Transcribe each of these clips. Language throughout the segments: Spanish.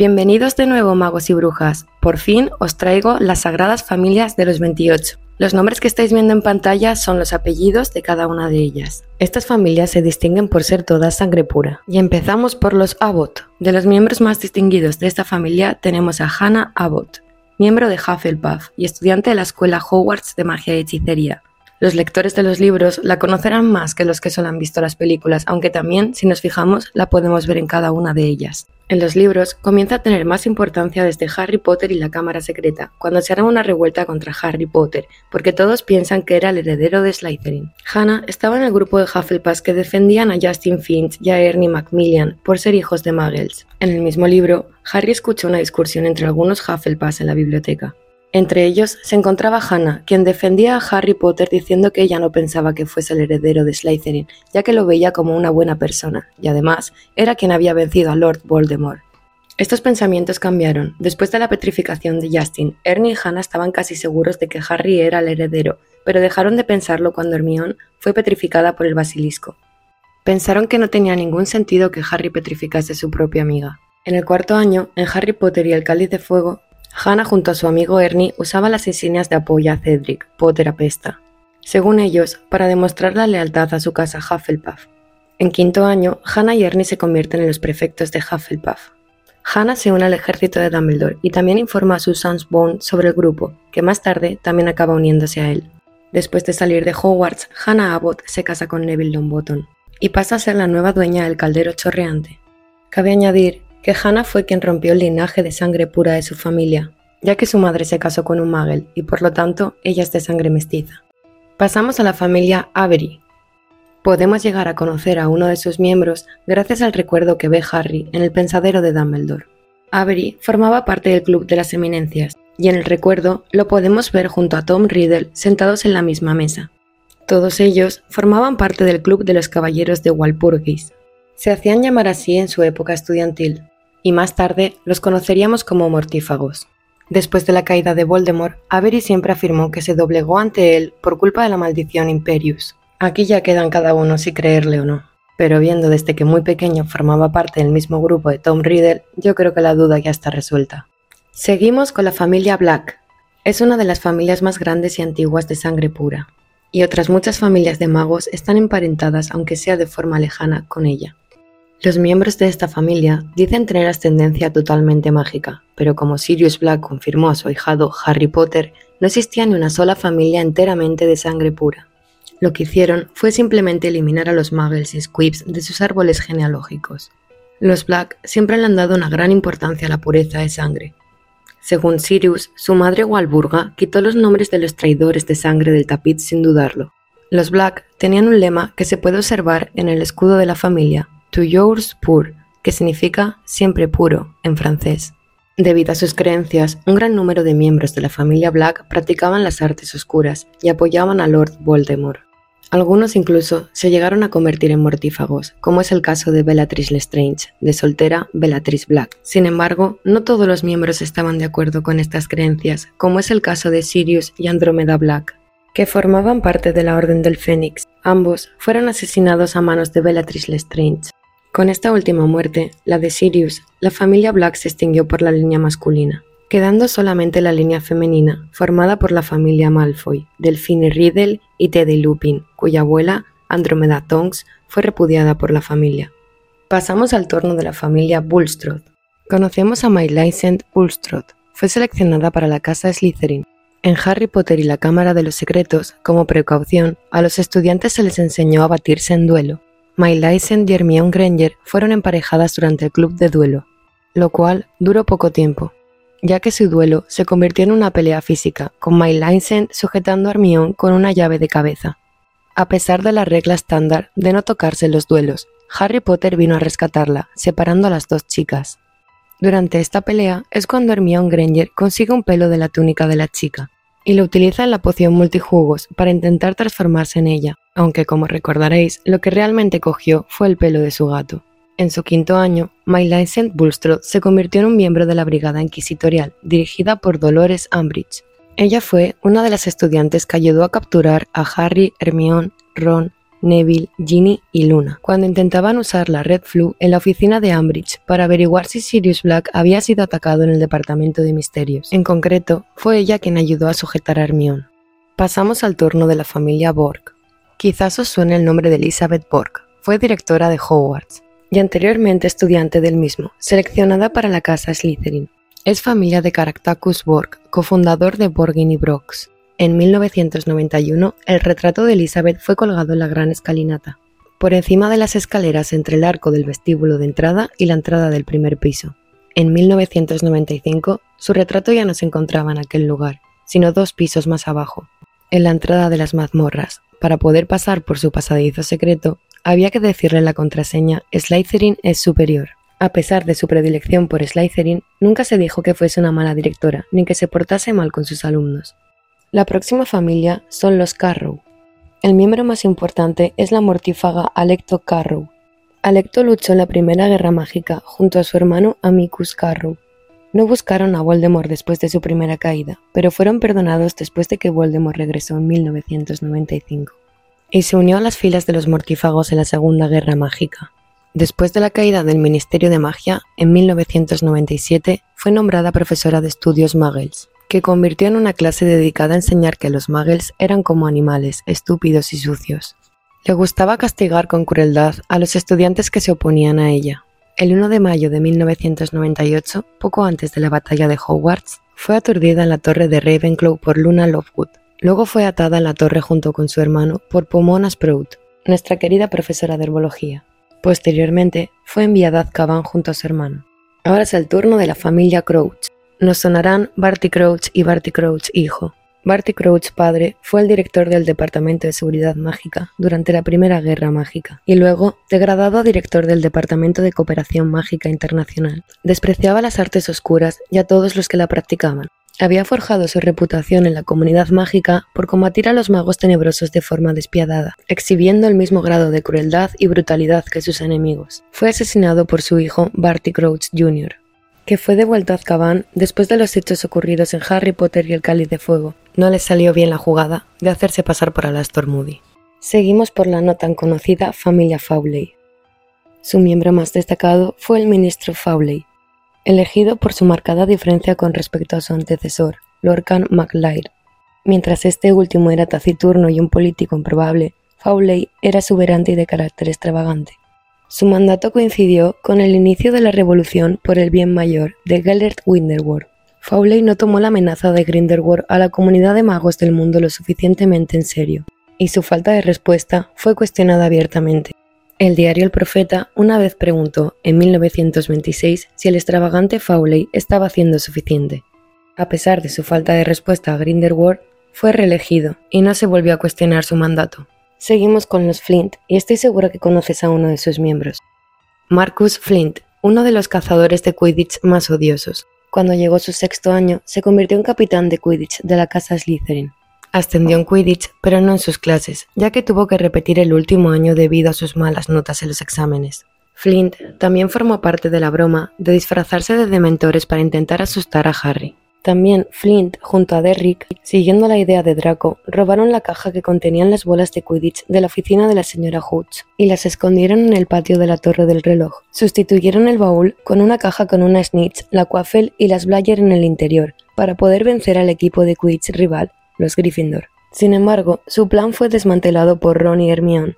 Bienvenidos de nuevo, magos y brujas. Por fin os traigo las sagradas familias de los 28. Los nombres que estáis viendo en pantalla son los apellidos de cada una de ellas. Estas familias se distinguen por ser todas sangre pura. Y empezamos por los Abbott. De los miembros más distinguidos de esta familia tenemos a Hannah Abbott, miembro de Hufflepuff y estudiante de la escuela Hogwarts de magia y hechicería. Los lectores de los libros la conocerán más que los que solo han visto las películas, aunque también, si nos fijamos, la podemos ver en cada una de ellas. En los libros comienza a tener más importancia desde Harry Potter y la Cámara Secreta, cuando se hará una revuelta contra Harry Potter, porque todos piensan que era el heredero de Slytherin. Hannah estaba en el grupo de Hufflepuff que defendían a Justin Finch y a Ernie Macmillan por ser hijos de Muggles. En el mismo libro, Harry escucha una discusión entre algunos Hufflepuffs en la biblioteca. Entre ellos se encontraba Hannah, quien defendía a Harry Potter diciendo que ella no pensaba que fuese el heredero de Slytherin, ya que lo veía como una buena persona, y además era quien había vencido a Lord Voldemort. Estos pensamientos cambiaron. Después de la petrificación de Justin, Ernie y Hannah estaban casi seguros de que Harry era el heredero, pero dejaron de pensarlo cuando Hermione fue petrificada por el basilisco. Pensaron que no tenía ningún sentido que Harry petrificase a su propia amiga. En el cuarto año, en Harry Potter y el Cáliz de Fuego, Hannah junto a su amigo Ernie usaba las insignias de apoyo a Cedric, Potter apesta, según ellos, para demostrar la lealtad a su casa Hufflepuff. En quinto año, Hannah y Ernie se convierten en los prefectos de Hufflepuff. Hannah se une al ejército de Dumbledore y también informa a Susan Bones sobre el grupo, que más tarde también acaba uniéndose a él. Después de salir de Hogwarts, Hannah Abbott se casa con Neville Longbottom y pasa a ser la nueva dueña del caldero chorreante. Cabe añadir que Hannah fue quien rompió el linaje de sangre pura de su familia, ya que su madre se casó con un Muggle y por lo tanto ella es de sangre mestiza. Pasamos a la familia Avery. Podemos llegar a conocer a uno de sus miembros gracias al recuerdo que ve Harry en el pensadero de Dumbledore. Avery formaba parte del Club de las Eminencias, y en el recuerdo lo podemos ver junto a Tom Riddle sentados en la misma mesa. Todos ellos formaban parte del Club de los Caballeros de Walpurgis. Se hacían llamar así en su época estudiantil, y más tarde los conoceríamos como mortífagos. Después de la caída de Voldemort, Avery siempre afirmó que se doblegó ante él por culpa de la maldición Imperius. Aquí ya quedan cada uno si creerle o no. Pero viendo desde que muy pequeño formaba parte del mismo grupo de Tom Riddle, yo creo que la duda ya está resuelta. Seguimos con la familia Black. Es una de las familias más grandes y antiguas de sangre pura, y otras muchas familias de magos están emparentadas, aunque sea de forma lejana, con ella. Los miembros de esta familia dicen tener ascendencia totalmente mágica, pero como Sirius Black confirmó a su ahijado Harry Potter, no existía ni una sola familia enteramente de sangre pura. Lo que hicieron fue simplemente eliminar a los Muggles y Squibs de sus árboles genealógicos. Los Black siempre le han dado una gran importancia a la pureza de sangre. Según Sirius, su madre Walburga quitó los nombres de los traidores de sangre del tapiz sin dudarlo. Los Black tenían un lema que se puede observar en el escudo de la familia, Toujours pur, que significa siempre puro en francés. Debido a sus creencias, un gran número de miembros de la familia Black practicaban las artes oscuras y apoyaban a Lord Voldemort. Algunos incluso se llegaron a convertir en mortífagos, como es el caso de Bellatrix Lestrange, de soltera Bellatrix Black. Sin embargo, no todos los miembros estaban de acuerdo con estas creencias, como es el caso de Sirius y Andromeda Black, que formaban parte de la Orden del Fénix. Ambos fueron asesinados a manos de Bellatrix Lestrange. Con esta última muerte, la de Sirius, la familia Black se extinguió por la línea masculina, quedando solamente la línea femenina, formada por la familia Malfoy, Delphine Riddle y Teddy Lupin, cuya abuela, Andromeda Tonks, fue repudiada por la familia. Pasamos al turno de la familia Bulstrode. Conocemos a Millicent Bulstrode. Fue seleccionada para la casa Slytherin. En Harry Potter y la Cámara de los Secretos, como precaución, a los estudiantes se les enseñó a batirse en duelo, Millicent y Hermione Granger fueron emparejadas durante el club de duelo, lo cual duró poco tiempo, ya que su duelo se convirtió en una pelea física, con Millicent sujetando a Hermione con una llave de cabeza. A pesar de la regla estándar de no tocarse los duelos, Harry Potter vino a rescatarla, separando a las dos chicas. Durante esta pelea es cuando Hermione Granger consigue un pelo de la túnica de la chica, y lo utiliza en la poción multijugos para intentar transformarse en ella, aunque como recordaréis, lo que realmente cogió fue el pelo de su gato. En su quinto año, Millicent Bulstrode se convirtió en un miembro de la Brigada Inquisitorial, dirigida por Dolores Umbridge. Ella fue una de las estudiantes que ayudó a capturar a Harry, Hermione, Ron, Neville, Ginny y Luna, cuando intentaban usar la Red Flu en la oficina de Ambridge para averiguar si Sirius Black había sido atacado en el Departamento de Misterios. En concreto, fue ella quien ayudó a sujetar a Hermione. Pasamos al turno de la familia Borg. Quizás os suene el nombre de Elizabeth Borg. Fue directora de Hogwarts y anteriormente estudiante del mismo, seleccionada para la casa Slytherin. Es familia de Caractacus Borg, cofundador de Borgin y Brox. En 1991, el retrato de Elizabeth fue colgado en la gran escalinata, por encima de las escaleras entre el arco del vestíbulo de entrada y la entrada del primer piso. En 1995, su retrato ya no se encontraba en aquel lugar, sino dos pisos más abajo, en la entrada de las mazmorras. Para poder pasar por su pasadizo secreto, había que decirle la contraseña Slytherin es superior. A pesar de su predilección por Slytherin, nunca se dijo que fuese una mala directora, ni que se portase mal con sus alumnos. La próxima familia son los Carrow. El miembro más importante es la mortífaga Alecto Carrow. Alecto luchó en la Primera Guerra Mágica junto a su hermano Amicus Carrow. No buscaron a Voldemort después de su primera caída, pero fueron perdonados después de que Voldemort regresó en 1995 y se unió a las filas de los mortífagos en la Segunda Guerra Mágica. Después de la caída del Ministerio de Magia, en 1997 fue nombrada profesora de estudios Muggles, que convirtió en una clase dedicada a enseñar que los Muggles eran como animales, estúpidos y sucios. Le gustaba castigar con crueldad a los estudiantes que se oponían a ella. El 1 de mayo de 1998, poco antes de la batalla de Hogwarts, fue aturdida en la torre de Ravenclaw por Luna Lovegood, Luego fue atada en la torre junto con su hermano por Pomona Sprout, nuestra querida profesora de herbología. Posteriormente, fue enviada a Azkaban junto a su hermano. Ahora es el turno de la familia Crouch. Nos sonarán Barty Crouch y Barty Crouch hijo. Barty Crouch padre fue el director del Departamento de Seguridad Mágica durante la Primera Guerra Mágica y luego degradado a director del Departamento de Cooperación Mágica Internacional. Despreciaba las artes oscuras y a todos los que la practicaban, había forjado su reputación en la comunidad mágica por combatir a los magos tenebrosos de forma despiadada, exhibiendo el mismo grado de crueldad y brutalidad que sus enemigos. Fue asesinado por su hijo Barty Crouch Jr., que fue devuelto a Azkaban después de los hechos ocurridos en Harry Potter y el Cáliz de Fuego. No le salió bien la jugada de hacerse pasar por Alastor Moody. Seguimos por la no tan conocida familia Fawley. Su miembro más destacado fue el ministro Fawley, elegido por su marcada diferencia con respecto a su antecesor, Lorcan MacLeod. Mientras este último era taciturno y un político improbable, Fawley era exuberante y de carácter extravagante. Su mandato coincidió con el inicio de la revolución por el bien mayor de Gellert Winderward. Fawley no tomó la amenaza de Grindelwald a la comunidad de magos del mundo lo suficientemente en serio, y su falta de respuesta fue cuestionada abiertamente. El diario El Profeta una vez preguntó, en 1926, si el extravagante Fawley estaba haciendo suficiente. A pesar de su falta de respuesta a Grindelwald, fue reelegido y no se volvió a cuestionar su mandato. Seguimos con los Flint y estoy seguro que conoces a uno de sus miembros. Marcus Flint, uno de los cazadores de Quidditch más odiosos. Cuando llegó su sexto año, se convirtió en capitán de Quidditch de la casa Slytherin. Ascendió en Quidditch, pero no en sus clases, ya que tuvo que repetir el último año debido a sus malas notas en los exámenes. Flint también formó parte de la broma de disfrazarse de dementores para intentar asustar a Harry. También Flint, junto a Derrick, siguiendo la idea de Draco, robaron la caja que contenían las bolas de Quidditch de la oficina de la señora Hooch y las escondieron en el patio de la Torre del Reloj. Sustituyeron el baúl con una caja con una Snitch, la Quaffle y las Blayer en el interior, para poder vencer al equipo de Quidditch rival los Gryffindor. Sin embargo, su plan fue desmantelado por Ron y Hermione.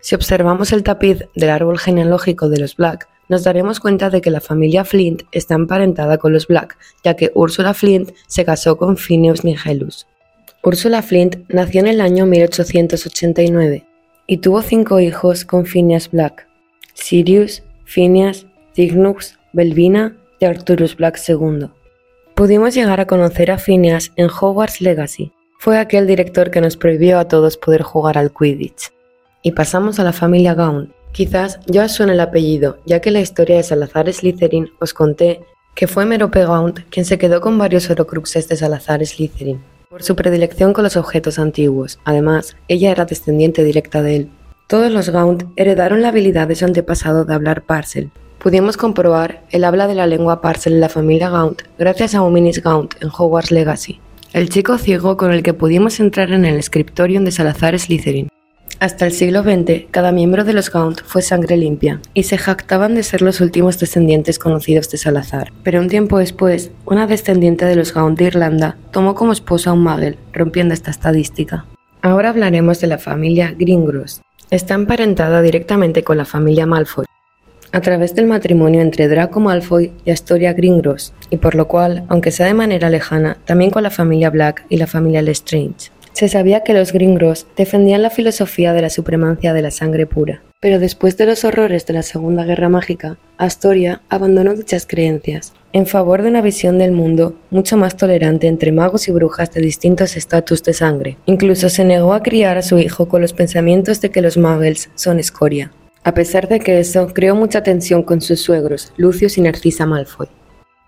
Si observamos el tapiz del árbol genealógico de los Black, nos daremos cuenta de que la familia Flint está emparentada con los Black, ya que Ursula Flint se casó con Phineas Nigellus. Ursula Flint nació en el año 1889 y tuvo cinco hijos con Phineas Black: Sirius, Phineas, Cygnus, Belvina y Arturus Black II. Pudimos llegar a conocer a Phineas en Hogwarts Legacy, fue aquel director que nos prohibió a todos poder jugar al Quidditch. Y pasamos a la familia Gaunt. Quizás ya os suene el apellido, ya que la historia de Salazar Slytherin os conté que fue Merope Gaunt quien se quedó con varios Horocruxes de Salazar Slytherin, por su predilección con los objetos antiguos. Además, ella era descendiente directa de él. Todos los Gaunt heredaron la habilidad de su antepasado de hablar Parcel. Pudimos comprobar el habla de la lengua Parcel en la familia Gaunt gracias a Uminis Gaunt en Hogwarts Legacy el chico ciego con el que pudimos entrar en el scriptorium de Salazar Slytherin. Hasta el siglo XX, cada miembro de los Gaunt fue sangre limpia, y se jactaban de ser los últimos descendientes conocidos de Salazar. Pero un tiempo después, una descendiente de los Gaunt de Irlanda tomó como esposa a un Magel, rompiendo esta estadística. Ahora hablaremos de la familia Gringros. Está emparentada directamente con la familia Malfoy, a través del matrimonio entre Draco Malfoy y Astoria Gringros, y por lo cual, aunque sea de manera lejana, también con la familia Black y la familia Lestrange. Se sabía que los gringos defendían la filosofía de la supremacia de la sangre pura, pero después de los horrores de la Segunda Guerra Mágica, Astoria abandonó dichas creencias en favor de una visión del mundo mucho más tolerante entre magos y brujas de distintos estatus de sangre. Incluso se negó a criar a su hijo con los pensamientos de que los muggles son escoria. A pesar de que eso creó mucha tensión con sus suegros, Lucius y Narcisa Malfoy.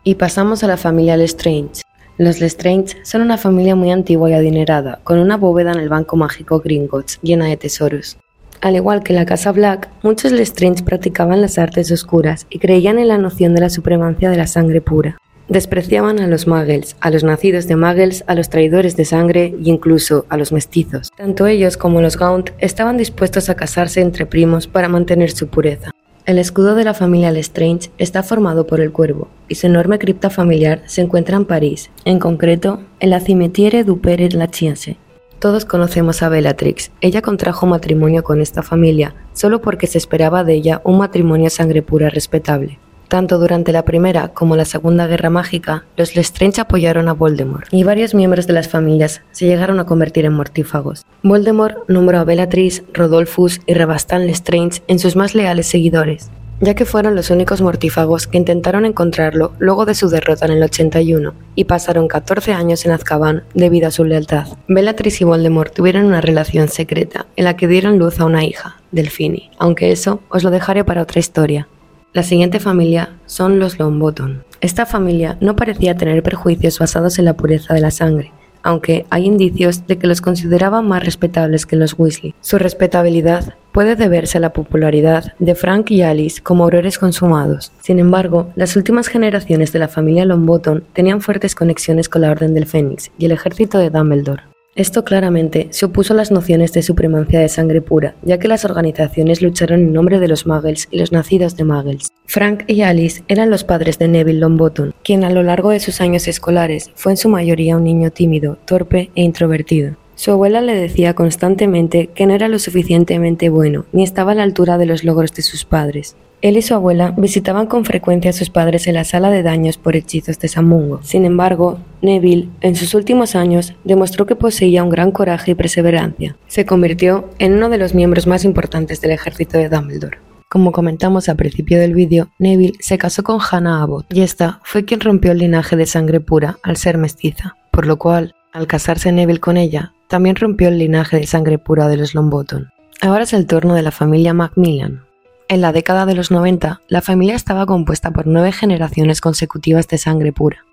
Y pasamos a la familia Lestrange. Los Lestrange son una familia muy antigua y adinerada, con una bóveda en el banco mágico Gringotts llena de tesoros. Al igual que la casa Black, muchos Lestrange practicaban las artes oscuras y creían en la noción de la supremacia de la sangre pura. Despreciaban a los muggles, a los nacidos de muggles, a los traidores de sangre e incluso a los mestizos. Tanto ellos como los Gaunt estaban dispuestos a casarse entre primos para mantener su pureza. El escudo de la familia Lestrange está formado por el cuervo, y su enorme cripta familiar se encuentra en París, en concreto en la Cimetière du Père Lachaise. Todos conocemos a Bellatrix. Ella contrajo matrimonio con esta familia solo porque se esperaba de ella un matrimonio a sangre pura respetable. Tanto durante la Primera como la Segunda Guerra Mágica, los Lestrange apoyaron a Voldemort, y varios miembros de las familias se llegaron a convertir en mortífagos. Voldemort nombró a Bellatrix, Rodolphus y Rebastan Lestrange en sus más leales seguidores, ya que fueron los únicos mortífagos que intentaron encontrarlo luego de su derrota en el 81, y pasaron 14 años en Azkaban debido a su lealtad. Bellatrix y Voldemort tuvieron una relación secreta, en la que dieron luz a una hija, Delfini, aunque eso os lo dejaré para otra historia. La siguiente familia son los Longbottom. Esta familia no parecía tener perjuicios basados en la pureza de la sangre, aunque hay indicios de que los consideraban más respetables que los Weasley. Su respetabilidad puede deberse a la popularidad de Frank y Alice como aurores consumados. Sin embargo, las últimas generaciones de la familia Longbottom tenían fuertes conexiones con la Orden del Fénix y el ejército de Dumbledore. Esto claramente se opuso a las nociones de supremacía de sangre pura, ya que las organizaciones lucharon en nombre de los Muggles y los nacidos de Muggles. Frank y Alice eran los padres de Neville Longbottom, quien a lo largo de sus años escolares fue en su mayoría un niño tímido, torpe e introvertido. Su abuela le decía constantemente que no era lo suficientemente bueno, ni estaba a la altura de los logros de sus padres. Él y su abuela visitaban con frecuencia a sus padres en la sala de daños por hechizos de Samungo. Sin embargo, Neville, en sus últimos años, demostró que poseía un gran coraje y perseverancia. Se convirtió en uno de los miembros más importantes del ejército de Dumbledore. Como comentamos al principio del vídeo, Neville se casó con Hannah Abbott, y esta fue quien rompió el linaje de sangre pura al ser mestiza, por lo cual, al casarse Neville con ella, también rompió el linaje de sangre pura de los Longbottom. Ahora es el turno de la familia Macmillan, en la década de los 90, la familia estaba compuesta por nueve generaciones consecutivas de sangre pura.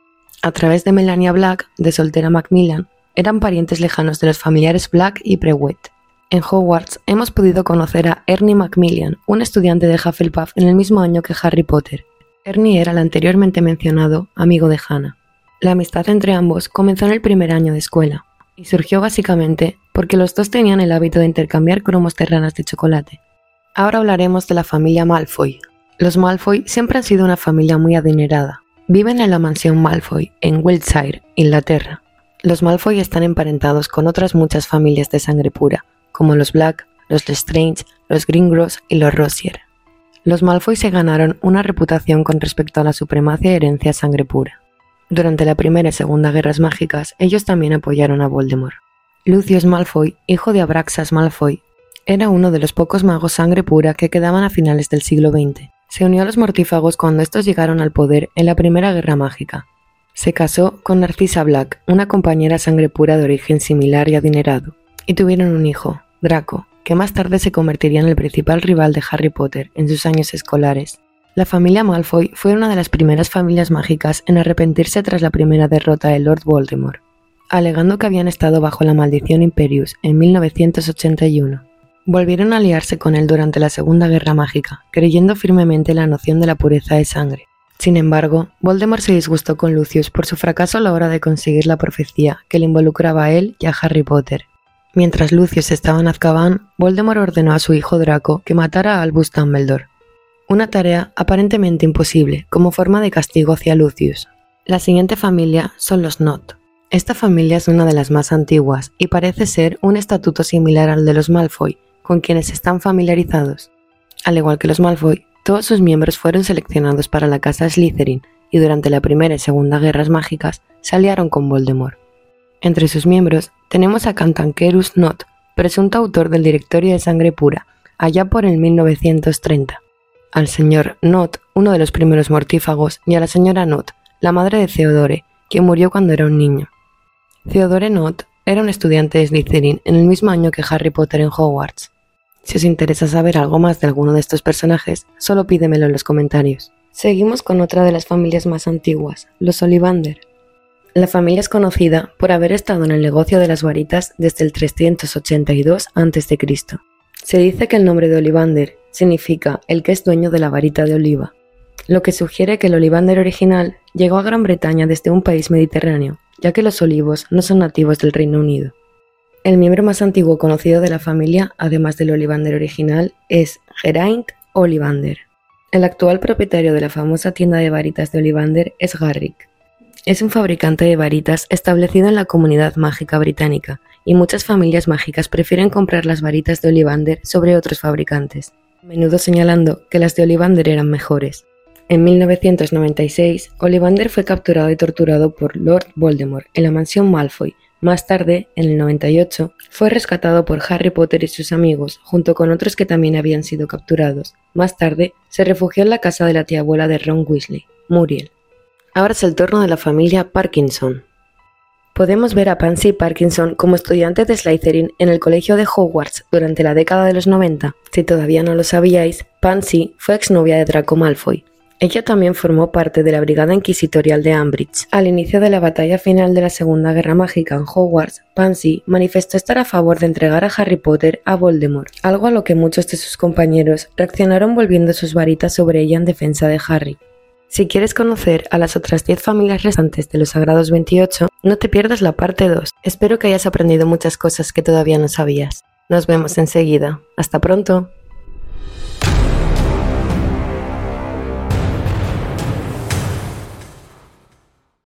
A través de Melania Black, de soltera Macmillan, eran parientes lejanos de los familiares Black y Prewitt. En Hogwarts hemos podido conocer a Ernie Macmillan, un estudiante de Hufflepuff en el mismo año que Harry Potter. Ernie era el anteriormente mencionado amigo de Hannah. La amistad entre ambos comenzó en el primer año de escuela, y surgió básicamente porque los dos tenían el hábito de intercambiar cromos terranas de chocolate. Ahora hablaremos de la familia Malfoy. Los Malfoy siempre han sido una familia muy adinerada. Viven en la mansión Malfoy, en Wiltshire, Inglaterra. Los Malfoy están emparentados con otras muchas familias de sangre pura, como los Black, los Lestrange, los Gringos y los Rossier. Los Malfoy se ganaron una reputación con respecto a la supremacia y herencia sangre pura. Durante la Primera y Segunda Guerras Mágicas, ellos también apoyaron a Voldemort. Lucius Malfoy, hijo de Abraxas Malfoy, era uno de los pocos magos sangre pura que quedaban a finales del siglo XX. Se unió a los mortífagos cuando estos llegaron al poder en la Primera Guerra Mágica. Se casó con Narcisa Black, una compañera sangre pura de origen similar y adinerado, y tuvieron un hijo, Draco, que más tarde se convertiría en el principal rival de Harry Potter en sus años escolares. La familia Malfoy fue una de las primeras familias mágicas en arrepentirse tras la primera derrota de Lord Voldemort, alegando que habían estado bajo la maldición Imperius en 1981. Volvieron a aliarse con él durante la Segunda Guerra Mágica, creyendo firmemente la noción de la pureza de sangre. Sin embargo, Voldemort se disgustó con Lucius por su fracaso a la hora de conseguir la profecía que le involucraba a él y a Harry Potter. Mientras Lucius estaba en Azkaban, Voldemort ordenó a su hijo Draco que matara a Albus Dumbledore. Una tarea aparentemente imposible como forma de castigo hacia Lucius. La siguiente familia son los Not. Esta familia es una de las más antiguas y parece ser un estatuto similar al de los Malfoy, con quienes están familiarizados. Al igual que los Malfoy, todos sus miembros fueron seleccionados para la casa Slytherin y durante la Primera y Segunda Guerras Mágicas se aliaron con Voldemort. Entre sus miembros tenemos a Cantankerus Not, presunto autor del Directorio de Sangre Pura, allá por el 1930, al señor Not, uno de los primeros mortífagos, y a la señora Not, la madre de Theodore, quien murió cuando era un niño. Theodore Not era un estudiante de Slytherin en el mismo año que Harry Potter en Hogwarts. Si os interesa saber algo más de alguno de estos personajes, solo pídemelo en los comentarios. Seguimos con otra de las familias más antiguas, los Ollivander. La familia es conocida por haber estado en el negocio de las varitas desde el 382 a.C. Se dice que el nombre de Ollivander significa el que es dueño de la varita de oliva, lo que sugiere que el Ollivander original llegó a Gran Bretaña desde un país mediterráneo, ya que los olivos no son nativos del Reino Unido. El miembro más antiguo conocido de la familia, además del Ollivander original, es Geraint Ollivander. El actual propietario de la famosa tienda de varitas de Ollivander es Garrick. Es un fabricante de varitas establecido en la comunidad mágica británica, y muchas familias mágicas prefieren comprar las varitas de Ollivander sobre otros fabricantes, a menudo señalando que las de Ollivander eran mejores. En 1996, Ollivander fue capturado y torturado por Lord Voldemort en la mansión Malfoy, más tarde, en el 98, fue rescatado por Harry Potter y sus amigos, junto con otros que también habían sido capturados. Más tarde, se refugió en la casa de la tía abuela de Ron Weasley, Muriel. Ahora es el turno de la familia Parkinson. Podemos ver a Pansy Parkinson como estudiante de Slytherin en el colegio de Hogwarts durante la década de los 90. Si todavía no lo sabíais, Pansy fue exnovia de Draco Malfoy, ella también formó parte de la Brigada Inquisitorial de Ambridge. Al inicio de la batalla final de la Segunda Guerra Mágica en Hogwarts, Pansy manifestó estar a favor de entregar a Harry Potter a Voldemort, algo a lo que muchos de sus compañeros reaccionaron volviendo sus varitas sobre ella en defensa de Harry. Si quieres conocer a las otras 10 familias restantes de los Sagrados 28, no te pierdas la parte 2. Espero que hayas aprendido muchas cosas que todavía no sabías. Nos vemos enseguida. Hasta pronto.